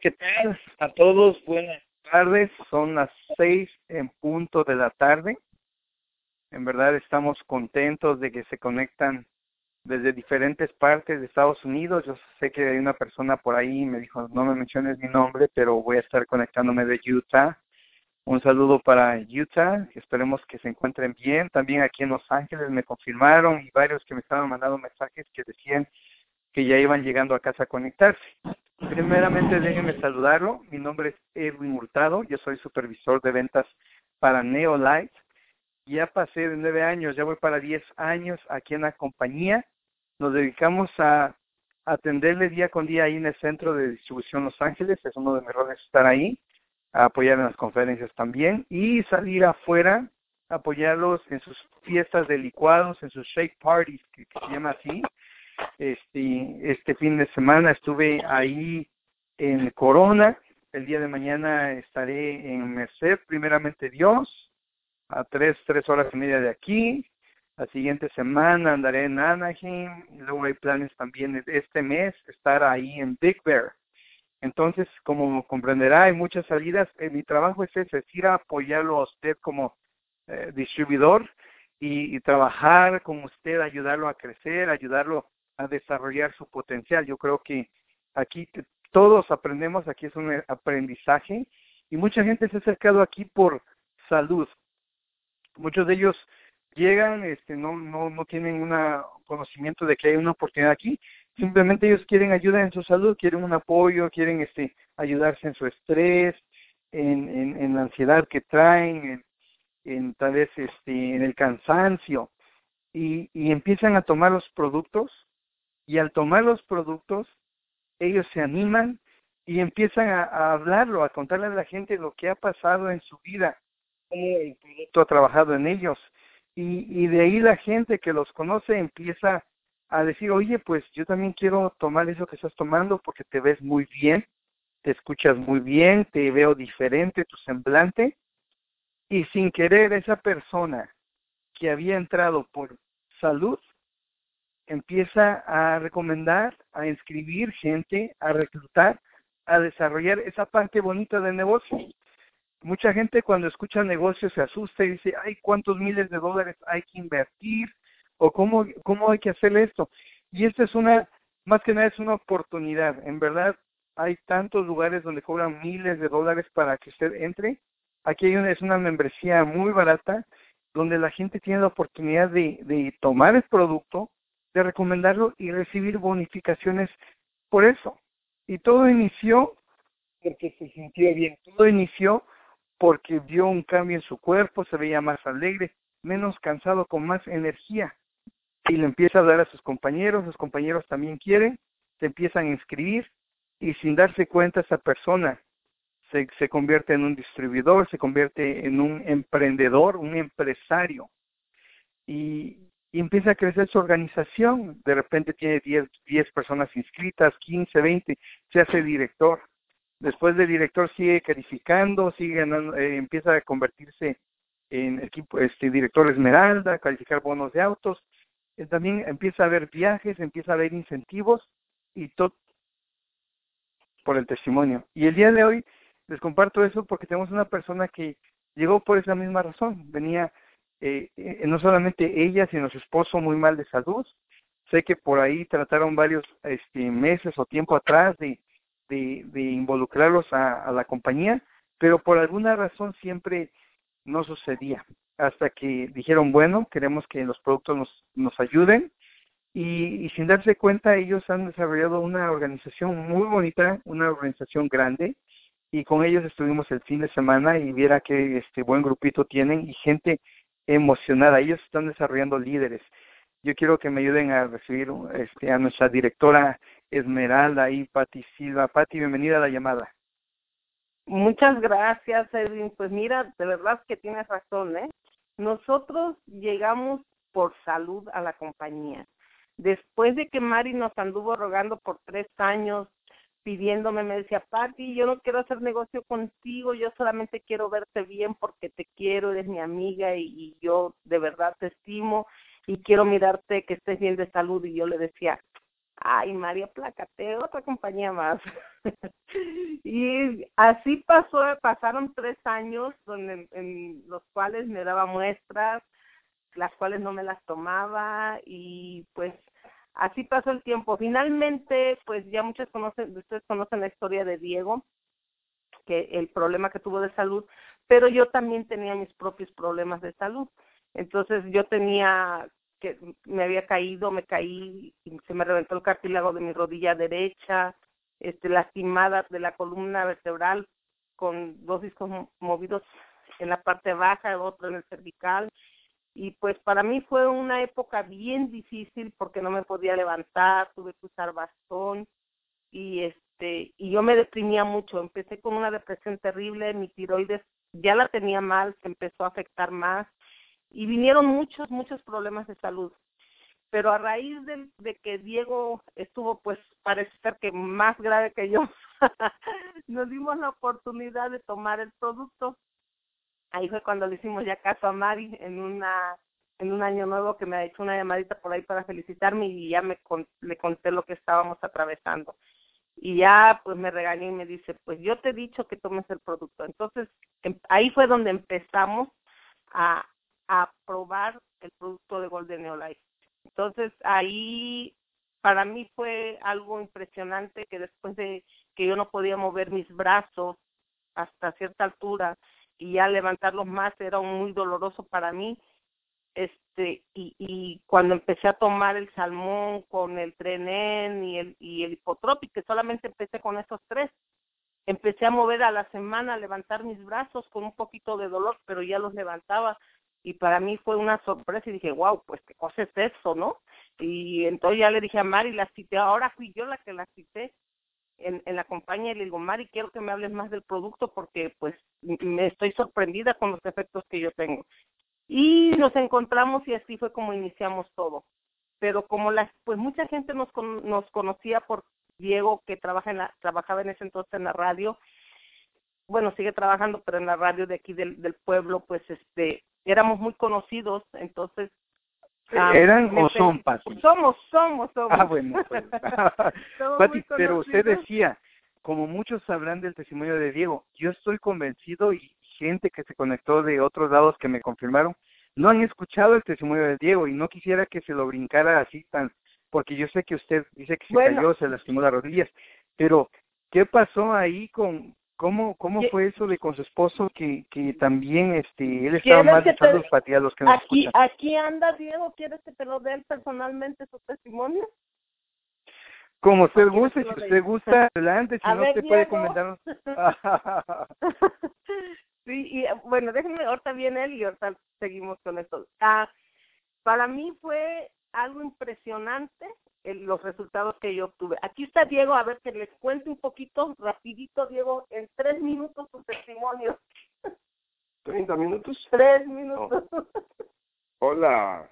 ¿qué tal? A todos, buenas tardes. Son las seis en punto de la tarde. En verdad estamos contentos de que se conectan desde diferentes partes de Estados Unidos. Yo sé que hay una persona por ahí, me dijo, no me menciones mi nombre, pero voy a estar conectándome de Utah. Un saludo para Utah, esperemos que se encuentren bien. También aquí en Los Ángeles me confirmaron y varios que me estaban mandando mensajes que decían que ya iban llegando a casa a conectarse. Primeramente, déjenme saludarlo. Mi nombre es Edwin Hurtado. Yo soy supervisor de ventas para Neolight. Ya pasé de nueve años, ya voy para diez años aquí en la compañía. Nos dedicamos a atenderle día con día ahí en el centro de distribución Los Ángeles. Es uno de mis roles estar ahí, a apoyar en las conferencias también y salir afuera, apoyarlos en sus fiestas de licuados, en sus shake parties, que se llama así este, este fin de semana estuve ahí en Corona. El día de mañana estaré en Merced, primeramente Dios, a tres, tres horas y media de aquí. La siguiente semana andaré en Anaheim. Luego hay planes también este mes estar ahí en Big Bear. Entonces, como comprenderá, hay muchas salidas. Eh, mi trabajo es ese, es ir a apoyarlo a usted como eh, distribuidor y, trabajar con usted, ayudarlo a crecer, ayudarlo a desarrollar su potencial. Yo creo que aquí todos aprendemos, aquí es un aprendizaje y mucha gente se ha acercado aquí por salud. Muchos de ellos llegan, este, no, no, no tienen un conocimiento de que hay una oportunidad aquí, simplemente ellos quieren ayuda en su salud, quieren un apoyo, quieren este, ayudarse en su estrés, en la ansiedad que traen, en, en tal vez este, en el cansancio, y, y empiezan a tomar los productos y al tomar los productos, ellos se animan y empiezan a, hablarlo, a contarle a la gente lo que ha pasado en su vida, cómo el producto ha trabajado en ellos. Y, y de ahí la gente que los conoce empieza a decir, oye, pues yo también quiero tomar eso que estás tomando porque te ves muy bien, te escuchas muy bien, te veo diferente, tu semblante. Y sin querer esa persona que había entrado por salud empieza a recomendar, a inscribir gente, a reclutar, a desarrollar esa parte bonita del negocio. Mucha gente cuando escucha negocios se asusta y dice, ay, ¿cuántos miles de dólares hay que invertir? ¿O cómo, cómo hay que hacer esto? Y esta es una, más que nada es una oportunidad. En verdad, hay tantos lugares donde cobran miles de dólares para que usted entre. Aquí hay una, es una membresía muy barata donde la gente tiene la oportunidad de, de tomar el producto, de recomendarlo y recibir bonificaciones por eso. Y todo inició porque se sintió bien, todo inició porque vio un cambio en su cuerpo, se veía más alegre, menos cansado, con más energía. Y le empieza a dar a sus compañeros, sus compañeros también quieren, se empiezan a inscribir y sin darse cuenta esa persona se, se convierte en un distribuidor, se convierte en un emprendedor, un empresario. Y, y empieza a crecer su organización. De repente tiene 10, 10 personas inscritas, 15, 20, se hace director. Después de director sigue calificando, sigue eh, empieza a convertirse en equipo, este director esmeralda, calificar bonos de autos. Eh, también empieza a haber viajes, empieza a haber incentivos y todo por el testimonio. Y el día de hoy les comparto eso porque tenemos una persona que llegó por esa misma razón. Venía eh, eh, no solamente ella, sino su esposo muy mal de salud. Sé que por ahí trataron varios este, meses o tiempo atrás de, de, involucrarlos a, la compañía, pero por alguna razón siempre no sucedía. Hasta que dijeron, bueno, queremos que los productos nos, nos ayuden. Y, y sin darse cuenta, ellos han desarrollado una organización muy bonita, una organización grande, y con ellos estuvimos el fin de semana y viera que este buen grupito tienen y gente emocionada. Ellos están desarrollando líderes. Yo quiero que me ayuden a recibir este, a nuestra directora Esmeralda y Pati Silva. Pati, bienvenida a la llamada. Muchas gracias, Edwin. Pues mira, de verdad que tienes razón, ¿eh? Nosotros llegamos por salud a la compañía. Después de que Mari nos anduvo rogando por tres años pidiéndome, me decía, Patti, yo no quiero hacer negocio contigo, yo solamente quiero verte bien porque te quiero, eres mi amiga y, yo de verdad te estimo y quiero mirarte que estés bien de salud. Y yo le decía, ay, María, plácate, otra compañía más. y así pasó, pasaron tres años donde, en los cuales me daba muestras, las cuales no me las tomaba y pues así pasó el tiempo. Finalmente, pues ya muchos conocen, ustedes conocen la historia de Diego, que el problema que tuvo de salud, pero yo también tenía mis propios problemas de salud. Entonces yo tenía que me había caído, me caí, y se me reventó el cartílago de mi rodilla derecha, este lastimada de la columna vertebral con dos discos movidos en la parte baja, otro en el cervical, y pues para mí fue una época bien difícil porque no me podía levantar, tuve que usar bastón y este y yo me deprimía mucho, empecé con una depresión terrible, mi tiroides ya la tenía mal, se empezó a afectar más y vinieron muchos muchos problemas de salud. Pero a raíz de, de que Diego estuvo pues parece ser que más grave que yo, nos dimos la oportunidad de tomar el producto ahí fue cuando le hicimos ya caso a Mari en una en un año nuevo que me ha hecho una llamadita por ahí para felicitarme y ya me le conté lo que estábamos atravesando. Y ya pues me regañó y me dice pues yo te he dicho que tomes el producto entonces em, ahí fue donde empezamos a a probar el producto de Golden Neolife. Entonces ahí para mí fue algo impresionante que después de que yo no podía mover mis brazos hasta cierta altura y ya levantarlos más era muy doloroso para mí este y, y cuando empecé a tomar el salmón con el trenen y el y el hipotropic que solamente empecé con esos tres empecé a mover a la semana a levantar mis brazos con un poquito de dolor pero ya los levantaba y para mí fue una sorpresa y dije wow pues qué cosa es eso no y entonces ya le dije a Mari la cité ahora fui yo la que la cité en, en la compañía y le digo, Mari, quiero que me hables más del producto porque pues me estoy sorprendida con los efectos que yo tengo. Y nos encontramos y así fue como iniciamos todo. Pero como las, pues mucha gente nos, nos conocía por Diego que trabaja en la, trabajaba en ese entonces en la radio, bueno, sigue trabajando, pero en la radio de aquí del, del pueblo, pues este, éramos muy conocidos, entonces Ah, ¿Eran o son, Pati? Somos, somos, somos. Ah, bueno. Pues. Pati, pero usted decía, como muchos hablan del testimonio de Diego, yo estoy convencido y gente que se conectó de otros lados que me confirmaron, no han escuchado el testimonio de Diego y no quisiera que se lo brincara así tan, porque yo sé que usted dice que se cayó, se lastimó las rodillas, pero ¿qué pasó ahí con, ¿Cómo, cómo fue eso de con su esposo que, que también este él estaba más de salud para los que nos aquí, Aquí anda Diego, ¿quieres que te lo dé personalmente su testimonio? Como usted guste, si usted gusta, adelante, si no, se puede comentar. sí, y bueno, déjenme, ahorita viene él y ahorita seguimos con esto. Ah, para mí fue algo impresionante los resultados que yo obtuve. Aquí está Diego, a ver que les cuente un poquito, rapidito, Diego, en tres minutos su testimonio. ¿30 minutos? Tres minutos. Hola.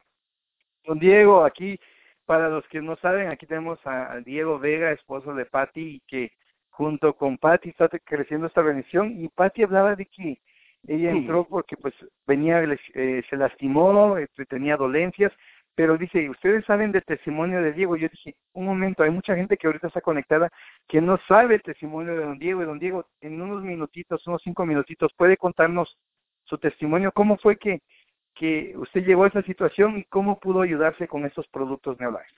Don Diego, aquí, para los que no saben, aquí tenemos a, Diego Vega, esposo de Patti, y que junto con Patti está creciendo esta bendición, y Patti hablaba de que ella entró porque pues venía, eh, se lastimó, este, tenía dolencias, pero dice, ustedes saben del testimonio de Diego. Yo dije, un momento, hay mucha gente que ahorita está conectada que no sabe el testimonio de don Diego. Y don Diego, en unos minutitos, unos cinco minutitos, puede contarnos su testimonio. ¿Cómo fue que, que usted llegó a esa situación y cómo pudo ayudarse con estos productos Neolife?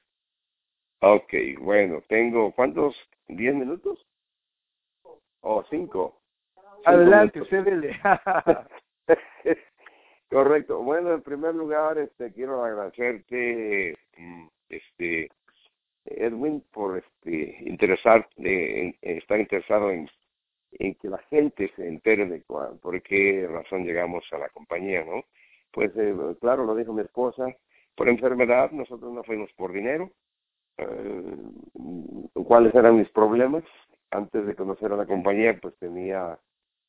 Ok, bueno, tengo, ¿cuántos? ¿Diez minutos? ¿O cinco? Adelante, usted dele. Correcto. Bueno, en primer lugar, este, quiero agradecerte, mm, este, Edwin, por este, interesar, estar interesado en, que la gente se entere de por qué razón llegamos a la compañía, ¿no? Pues, eh, claro, lo dijo mi esposa, por enfermedad, nosotros no fuimos por dinero. Eh, ¿Cuáles eran mis problemas? Antes de conocer a la compañía, pues tenía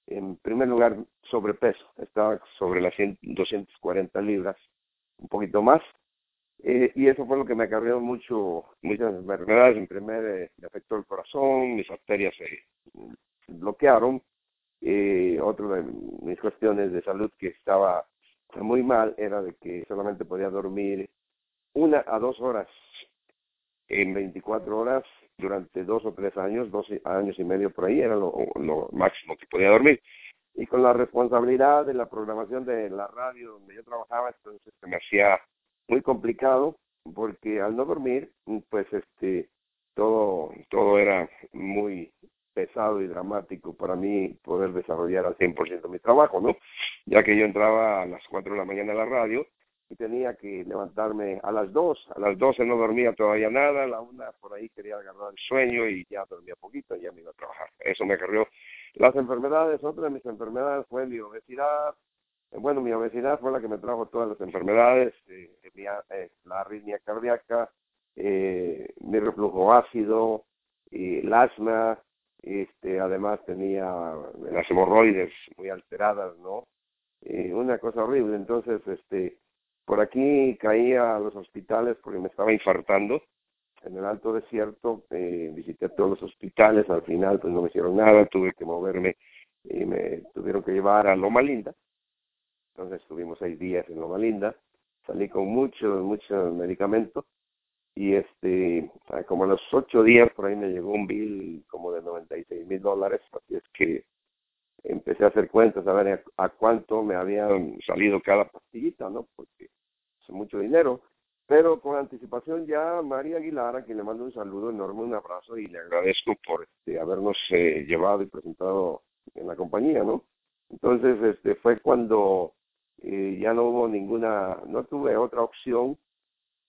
en primer lugar, sobrepeso. Estaba sobre las 100, 240 libras, un poquito más. Eh, y eso fue lo que me acarreó mucho, muchas enfermedades. En primer, eh, me afectó el corazón, mis arterias se bloquearon. Eh, otra de mis cuestiones de salud que estaba muy mal era de que solamente podía dormir una a dos horas en 24 horas durante dos o tres años, dos años y medio por ahí, era lo, lo máximo que podía dormir. Y con la responsabilidad de la programación de la radio donde yo trabajaba, entonces se me hacía muy complicado porque al no dormir, pues este, todo, todo era muy pesado y dramático para mí poder desarrollar al 100% mi trabajo, ¿no? Ya que yo entraba a las 4 de la mañana a la radio y tenía que levantarme a las 2, a las 12 no dormía todavía nada, la una por ahí quería agarrar el sueño y ya dormía poquito y ya me iba a trabajar. Eso me acarrió las enfermedades, otra de mis enfermedades fue mi obesidad, bueno, mi obesidad fue la que me trajo todas las enfermedades, eh, eh, la arritmia cardíaca, eh, mi reflujo ácido, el asma, este, además tenía las hemorroides muy alteradas, ¿no? una cosa horrible. Entonces, este, por aquí caía a los hospitales porque me estaba infartando. En el Alto Desierto eh, visité todos los hospitales, al final pues no me hicieron nada, tuve que moverme y me tuvieron que llevar a Loma Linda. Entonces estuvimos seis días en Loma Linda, salí con mucho, mucho medicamento y este, como a los ocho días por ahí me llegó un bill como de 96 mil dólares, así es que empecé a hacer cuentas a ver a, cuánto me habían salido cada pastillita, ¿no? Porque mucho dinero. Pero con anticipación ya María Aguilar, a quien le mando un saludo enorme, un abrazo y le agradezco por este, habernos eh, llevado y presentado en la compañía, ¿no? Entonces, este fue cuando eh, ya no hubo ninguna, no tuve otra opción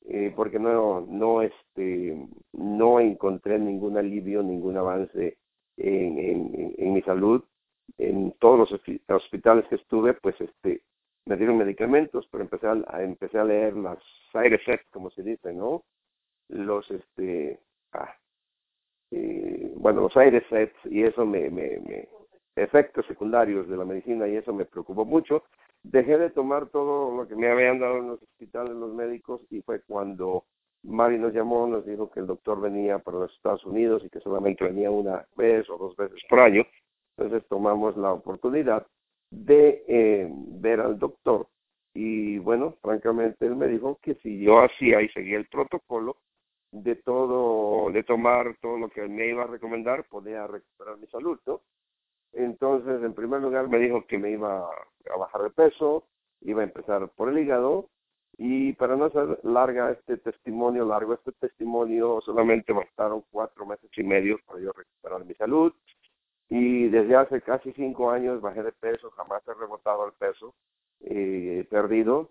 eh, porque no, no, este, no encontré ningún alivio, ningún avance en, en mi salud. En todos los hospitales que estuve, pues este, me dieron medicamentos, pero empecé a, empecé a leer las side effects, como se dice, ¿no? Los, este, ah, bueno, los side effects y eso me, me, me, efectos secundarios de la medicina y eso me preocupó mucho dejé de tomar todo lo que me habían dado en los hospitales los médicos y fue cuando Mari nos llamó, nos dijo que el doctor venía para los Estados Unidos y que solamente venía una vez o dos veces por año. Entonces tomamos la oportunidad de eh, ver al doctor y bueno, francamente él me dijo que si yo hacía y seguía el protocolo de todo, de tomar todo lo que me iba a recomendar, podía recuperar mi salud, ¿no? Entonces, en primer lugar, me dijo que me iba a bajar de peso, iba a empezar por el hígado, y para no hacer larga este testimonio, largo este testimonio, solamente bastaron cuatro meses y medio para yo recuperar mi salud. Y desde hace casi cinco años bajé de peso, jamás he rebotado el peso, eh, perdido.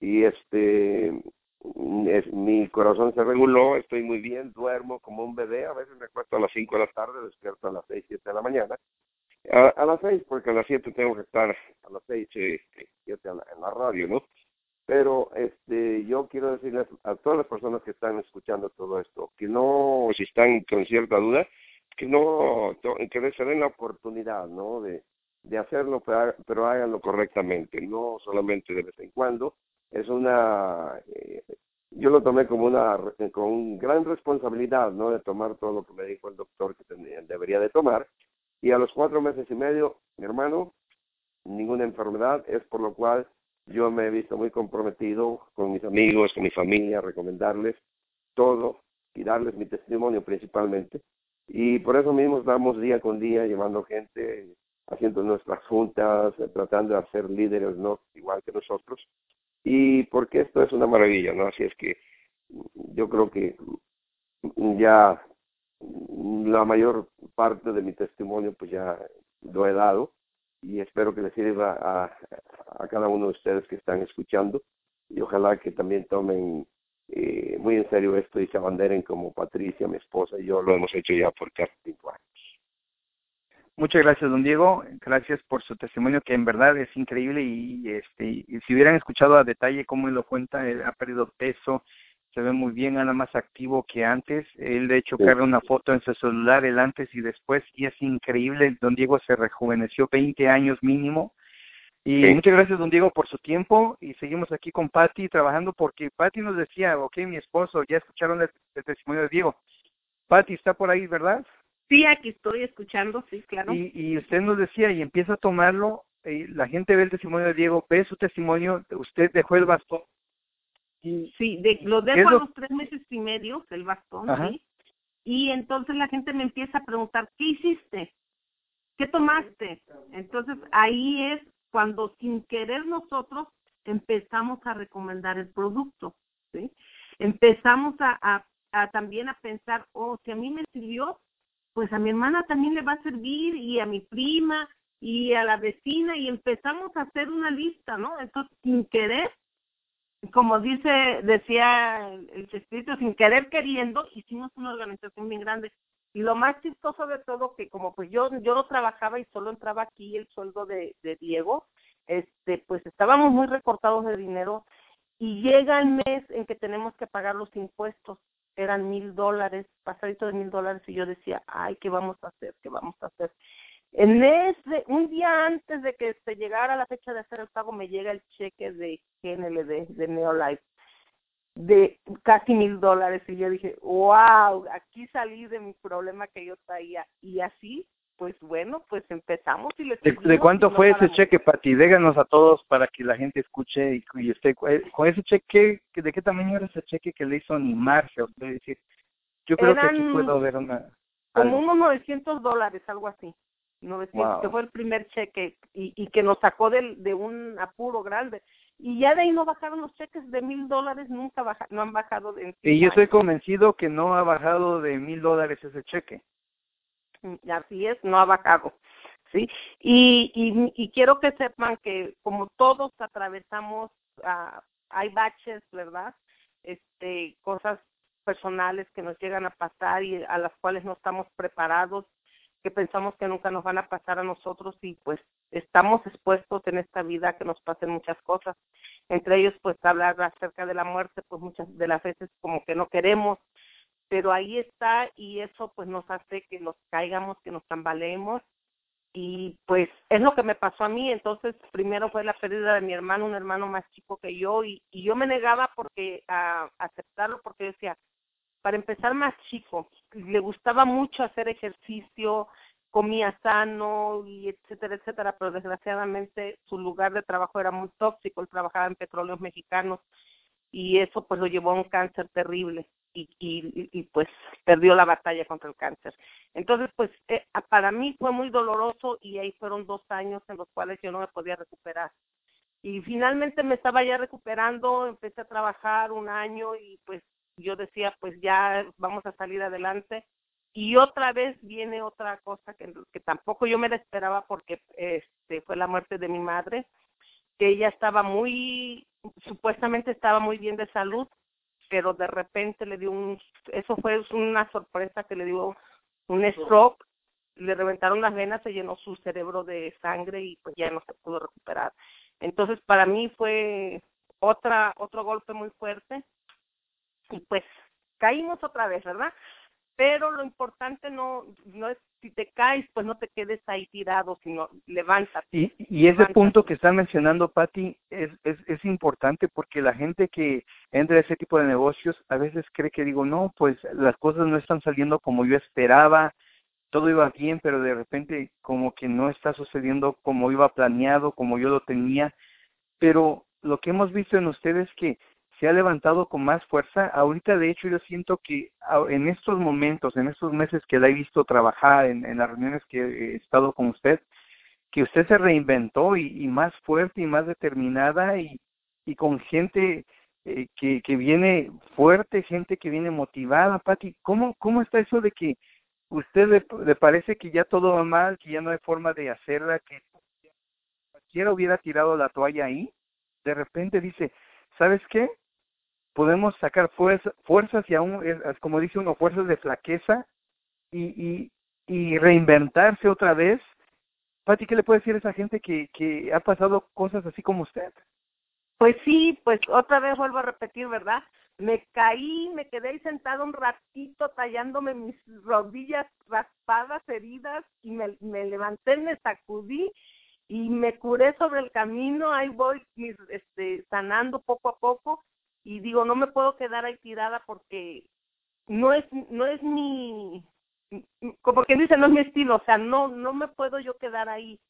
Y este, es, mi corazón se reguló, estoy muy bien, duermo como un bebé, a veces me acuesto a las cinco de la tarde, despierto a las seis, siete de la mañana a, las seis, porque a las siete tengo que estar a las seis, este, siete en la radio, ¿no? Pero este, yo quiero decirles a todas las personas que están escuchando todo esto, que no, si están con cierta duda, que no, que se den la oportunidad, ¿no? De, de hacerlo, pero, háganlo correctamente, no solamente de vez en cuando. Es una, eh, yo lo tomé como una, con gran responsabilidad, ¿no? De tomar todo lo que me dijo el doctor que debería de tomar y a los cuatro meses y medio, mi hermano, ninguna enfermedad, es por lo cual yo me he visto muy comprometido con mis amigos, con mi familia, recomendarles todo y darles mi testimonio principalmente. Y por eso mismo estamos día con día llevando gente, haciendo nuestras juntas, tratando de hacer líderes no igual que nosotros. Y porque esto es una maravilla, ¿no? Así es que yo creo que ya la mayor parte de mi testimonio pues ya lo he dado y espero que le sirva a, a cada uno de ustedes que están escuchando y ojalá que también tomen eh, muy en serio esto y se abanderen como Patricia, mi esposa y yo lo hemos hecho ya por casi cinco años. Muchas gracias, don Diego. Gracias por su testimonio, que en verdad es increíble y, este, y si hubieran escuchado a detalle cómo él lo cuenta, él ha perdido peso, se ve muy bien, anda más activo que antes. Él de hecho carga una foto en su celular, el antes y después, y es increíble. Don Diego se rejuveneció 20 años mínimo. Y muchas gracias, don Diego, por su tiempo. Y seguimos aquí con Patty trabajando porque Patty nos decía, ok, mi esposo, ya escucharon el, testimonio de Diego. Patty está por ahí, ¿verdad? Sí, aquí estoy escuchando, sí, claro. Y, y usted nos decía, y empieza a tomarlo, y la gente ve el testimonio de Diego, ve su testimonio, usted dejó el bastón Sí, de, lo dejo a los tres meses y medio, el bastón, ¿sí? Y entonces la gente me empieza a preguntar, ¿qué hiciste? ¿Qué tomaste? Entonces ahí es cuando sin querer nosotros empezamos a recomendar el producto, ¿sí? Empezamos a, también a pensar, oh, si a mí me sirvió, pues a mi hermana también le va a servir y a mi prima y a la vecina y empezamos a hacer una lista, ¿no? Entonces, sin querer, como dice, decía el chespirito, sin querer queriendo, hicimos una organización bien grande. Y lo más chistoso de todo, que como pues yo, yo no trabajaba y solo entraba aquí el sueldo de, Diego, este, pues estábamos muy recortados de dinero y llega el mes en que tenemos que pagar los impuestos. Eran mil dólares, pasadito de mil dólares, y yo decía, ay, ¿qué vamos a hacer? ¿Qué vamos a hacer? En ese, un día antes de que se llegara la fecha de hacer el pago, me llega el cheque de GNLD, de Neolife, de casi mil dólares. Y yo dije, wow, aquí salí de mi problema que yo traía. Y así, pues bueno, pues empezamos y le ¿De, cuánto fue ese cheque, Pati? Déganos a todos para que la gente escuche y, y esté. Eh, con ese cheque, ¿de qué tamaño era ese cheque que le hizo animarse? Es decir, yo creo que aquí puedo ver una. Como unos 900 dólares, algo así. 900, que fue el primer cheque y, y que nos sacó de, de un apuro grande. Y ya de ahí no bajaron los cheques de mil dólares, nunca baja, no han bajado de... Y yo estoy convencido que no ha bajado de mil dólares ese cheque. Mm, así es, no ha bajado. ¿sí? Y, y, y quiero que sepan que como todos atravesamos, uh, hay baches, ¿verdad? Este, cosas personales que nos llegan a pasar y a las cuales no estamos preparados que pensamos que nunca nos van a pasar a nosotros y pues estamos expuestos en esta vida que nos pasen muchas cosas. Entre ellos pues hablar acerca de la muerte, pues muchas de las veces como que no queremos, pero ahí está y eso pues nos hace que nos caigamos, que nos tambaleemos y pues es lo que me pasó a mí. Entonces primero fue la pérdida de mi hermano, un hermano más chico que yo y, y yo me negaba porque a aceptarlo porque decía, para empezar más chico, le gustaba mucho hacer ejercicio, comía sano y etcétera, etcétera, pero desgraciadamente su lugar de trabajo era muy tóxico, él trabajaba en petróleos mexicanos y eso pues lo llevó a un cáncer terrible y, y, y pues perdió la batalla contra el cáncer. Entonces pues eh, para mí fue muy doloroso y ahí fueron dos años en los cuales yo no me podía recuperar. Y finalmente me estaba ya recuperando, empecé a trabajar un año y pues yo decía, pues ya vamos a salir adelante. Y otra vez viene otra cosa que, que tampoco yo me la esperaba porque este fue la muerte de mi madre, que ella estaba muy, supuestamente estaba muy bien de salud, pero de repente le dio un, eso fue una sorpresa que le dio un stroke, le reventaron las venas, se llenó su cerebro de sangre y pues ya no se pudo recuperar. Entonces para mí fue otra otro golpe muy fuerte y pues caímos otra vez, ¿verdad? Pero lo importante no, no es si te caes, pues no te quedes ahí tirado, sino levántate. Y, y ese punto que están mencionando, Patti, es, es, es importante porque la gente que entra a ese tipo de negocios a veces cree que digo, no, pues las cosas no están saliendo como yo esperaba, todo iba bien, pero de repente como que no está sucediendo como iba planeado, como yo lo tenía. Pero lo que hemos visto en ustedes es que se ha levantado con más fuerza. Ahorita, de hecho, yo siento que en estos momentos, en estos meses que la he visto trabajar, en, en las reuniones que he estado con usted, que usted se reinventó y, más fuerte y más determinada y, y con gente eh, que, que viene fuerte, gente que viene motivada. Pati, ¿cómo, ¿cómo está eso de que usted le parece que ya todo va mal, que ya no hay forma de hacerla, que cualquiera hubiera tirado la toalla ahí? De repente dice, ¿sabes qué? Podemos sacar fuerza, fuerzas y aún, como dice uno, fuerzas de flaqueza y, y, reinventarse otra vez. Pati, ¿qué le puede decir a esa gente que, que ha pasado cosas así como usted? Pues sí, pues otra vez vuelvo a repetir, ¿verdad? Me caí, me quedé ahí sentado un ratito tallándome mis rodillas raspadas, heridas, y me, me levanté, me sacudí y me curé sobre el camino, ahí voy este, sanando poco a poco y digo, no me puedo quedar ahí tirada porque no es no es mi como quien dice, no es mi estilo, o sea, no no me puedo yo quedar ahí.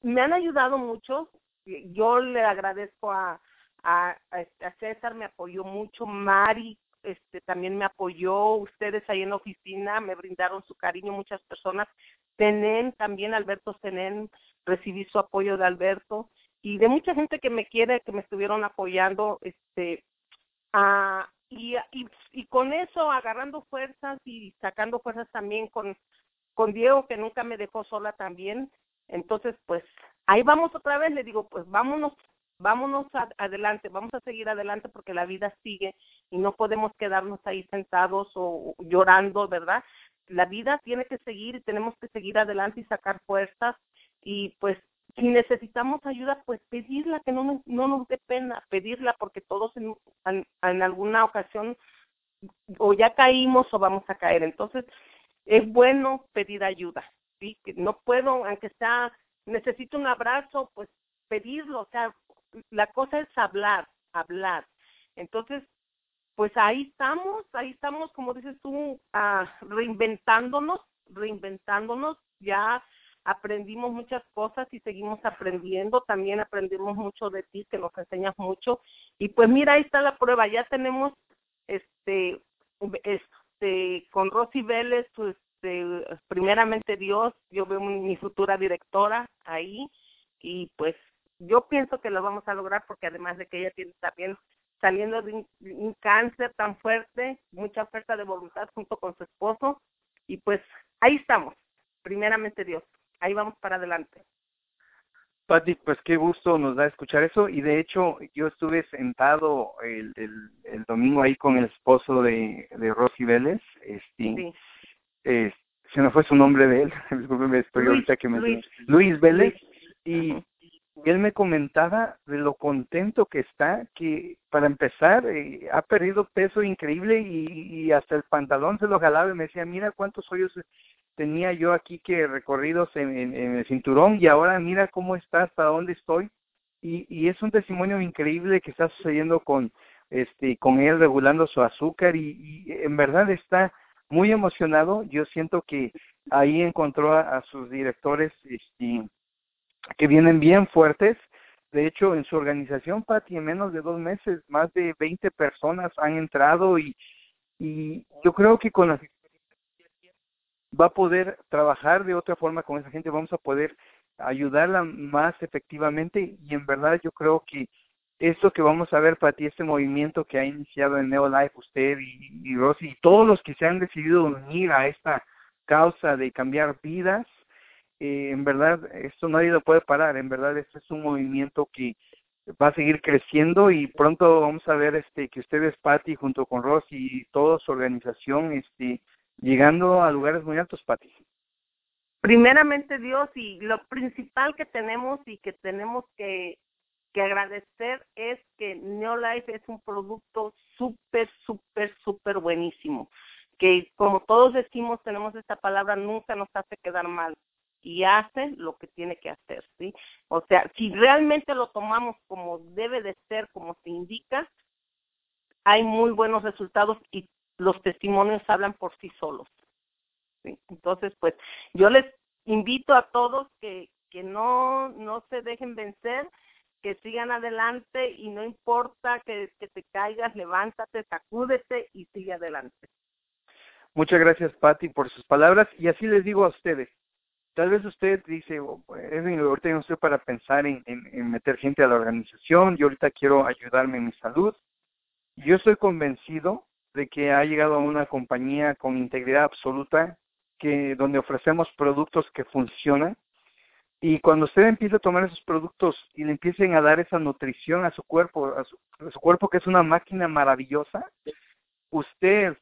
Me han ayudado mucho, yo le agradezco a a, a, César me apoyó mucho, Mari este también me apoyó, ustedes ahí en la oficina me brindaron su cariño, muchas personas, Tenen también, Alberto Tenen, recibí su apoyo de Alberto y de mucha gente que me quiere, que me estuvieron apoyando, este, a, y, y, y con eso agarrando fuerzas y sacando fuerzas también con, con Diego que nunca me dejó sola también, entonces pues ahí vamos otra vez, le digo pues vámonos vámonos adelante, vamos a seguir adelante porque la vida sigue y no podemos quedarnos ahí sentados o, llorando, ¿verdad? La vida tiene que seguir y tenemos que seguir adelante y sacar fuerzas y pues si necesitamos ayuda, pues pedirla, que no, no nos dé pena, pedirla porque todos en, en, alguna ocasión o ya caímos o vamos a caer. Entonces, es bueno pedir ayuda, ¿sí? Que no puedo, aunque sea, necesito un abrazo, pues pedirlo, o sea, la cosa es hablar, hablar. Entonces, pues ahí estamos, ahí estamos, como dices tú, ah, reinventándonos, reinventándonos, ya aprendimos muchas cosas y seguimos aprendiendo, también aprendimos mucho de ti, que nos enseñas mucho, y pues mira, ahí está la prueba, ya tenemos, este, este, con Rosy Vélez, este, primeramente Dios, yo veo mi futura directora ahí, y pues yo pienso que lo vamos a lograr porque además de que ella tiene también saliendo de un, cáncer tan fuerte, mucha oferta de voluntad junto con su esposo y pues ahí estamos, primeramente Dios, ahí vamos para adelante. Pati, pues qué gusto nos da escuchar eso. Y de hecho yo estuve sentado el, el, domingo ahí con el esposo de, de Rosy Vélez, este, se me fue su nombre de él, discúlpeme, estoy ahorita que me... Luis, Luis Vélez, y él me comentaba de lo contento que está, que para empezar eh, ha perdido peso increíble y, hasta el pantalón se lo jalaba y me decía, mira cuántos hoyos tenía yo aquí que recorridos en, el cinturón y ahora mira cómo está, hasta dónde estoy. Y, y es un testimonio increíble que está sucediendo con, este, con él regulando su azúcar y, en verdad está muy emocionado. Yo siento que ahí encontró a, a sus directores, este, que vienen bien fuertes. De hecho, en su organización, Pati, en menos de dos meses, más de 20 personas han entrado y, y yo creo que con las va a poder trabajar de otra forma con esa gente, vamos a poder ayudarla más efectivamente y en verdad yo creo que esto que vamos a ver, Pati, este movimiento que ha iniciado en Neolife, usted y, y Rosy, y todos los que se han decidido unir a esta causa de cambiar vidas, eh, en verdad esto nadie lo puede parar, en verdad este es un movimiento que va a seguir creciendo y pronto vamos a ver este que ustedes Patti junto con Ross y toda su organización este llegando a lugares muy altos Patti. Primeramente Dios y lo principal que tenemos y que tenemos que que agradecer es que Neolife es un producto súper, súper, súper buenísimo. Que como todos decimos, tenemos esta palabra, nunca nos hace quedar mal y hace lo que tiene que hacer, ¿sí? O sea, si realmente lo tomamos como debe de ser, como se indica, hay muy buenos resultados y los testimonios hablan por sí solos. Entonces, pues yo les invito a todos que, que no, no se dejen vencer, que sigan adelante y no importa que, que te caigas, levántate, sacúdete y sigue adelante. Muchas gracias, Patti, por sus palabras. Y así les digo a ustedes, Tal vez usted dice, oh, Edwin, ahorita no estoy para pensar en, en, meter gente a la organización, yo ahorita quiero ayudarme en mi salud. Yo estoy convencido de que ha llegado a una compañía con integridad absoluta, que donde ofrecemos productos que funcionan. Y cuando usted empiece a tomar esos productos y le empiecen a dar esa nutrición a su cuerpo, a su, a su cuerpo que es una máquina maravillosa, usted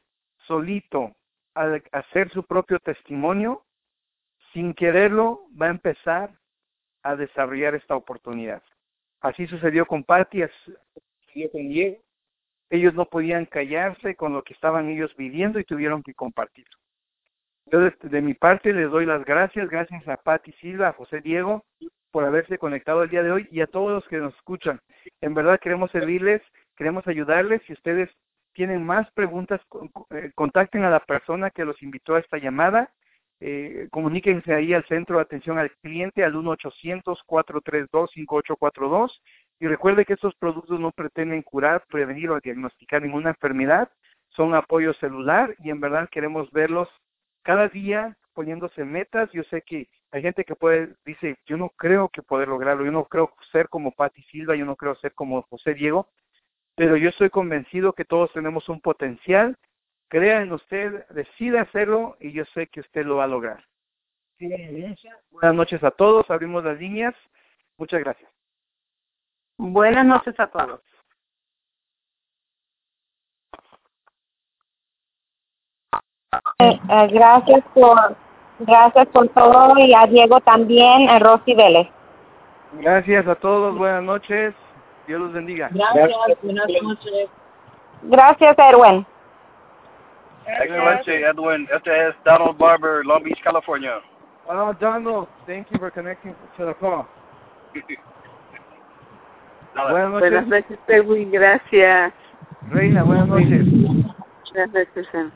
solito, al hacer su propio testimonio, sin quererlo, va a empezar a desarrollar esta oportunidad. Así sucedió con Patty, así sucedió con Diego. Ellos no podían callarse con lo que estaban ellos viviendo y tuvieron que compartirlo. Yo de, mi parte les doy las gracias, gracias a Patti Silva, a José Diego, por haberse conectado el día de hoy y a todos los que nos escuchan. En verdad queremos servirles, queremos ayudarles. Si ustedes tienen más preguntas, eh, contacten a la persona que los invitó a esta llamada eh, comuníquense ahí al centro de atención al cliente al 1-800-432-5842 Y recuerde que estos productos no pretenden curar, prevenir o diagnosticar ninguna enfermedad, son apoyo celular y en verdad queremos verlos cada día poniéndose metas. Yo sé que hay gente que puede, dice, yo no creo que poder lograrlo, yo no creo ser como Patti Silva, yo no creo ser como José Diego, pero yo estoy convencido que todos tenemos un potencial. Crea en usted, decida hacerlo y yo sé que usted lo va a lograr. Buenas noches a todos, abrimos las líneas. Muchas gracias. Buenas noches a todos. Eh, eh, gracias por gracias por todo y a Diego también, a Rosy Vélez. Gracias a todos, buenas noches. Dios los bendiga. Gracias, buenas noches. Gracias, Erwin. Excelente, Edwin. Este es Donald Barber, Long Beach, California. Oh, Donald, thank you for connecting to the call. Nada. Buenas noches. Buenas noches, Edwin. Gracias. Reina, buenas noches. Buenas noches. Sam.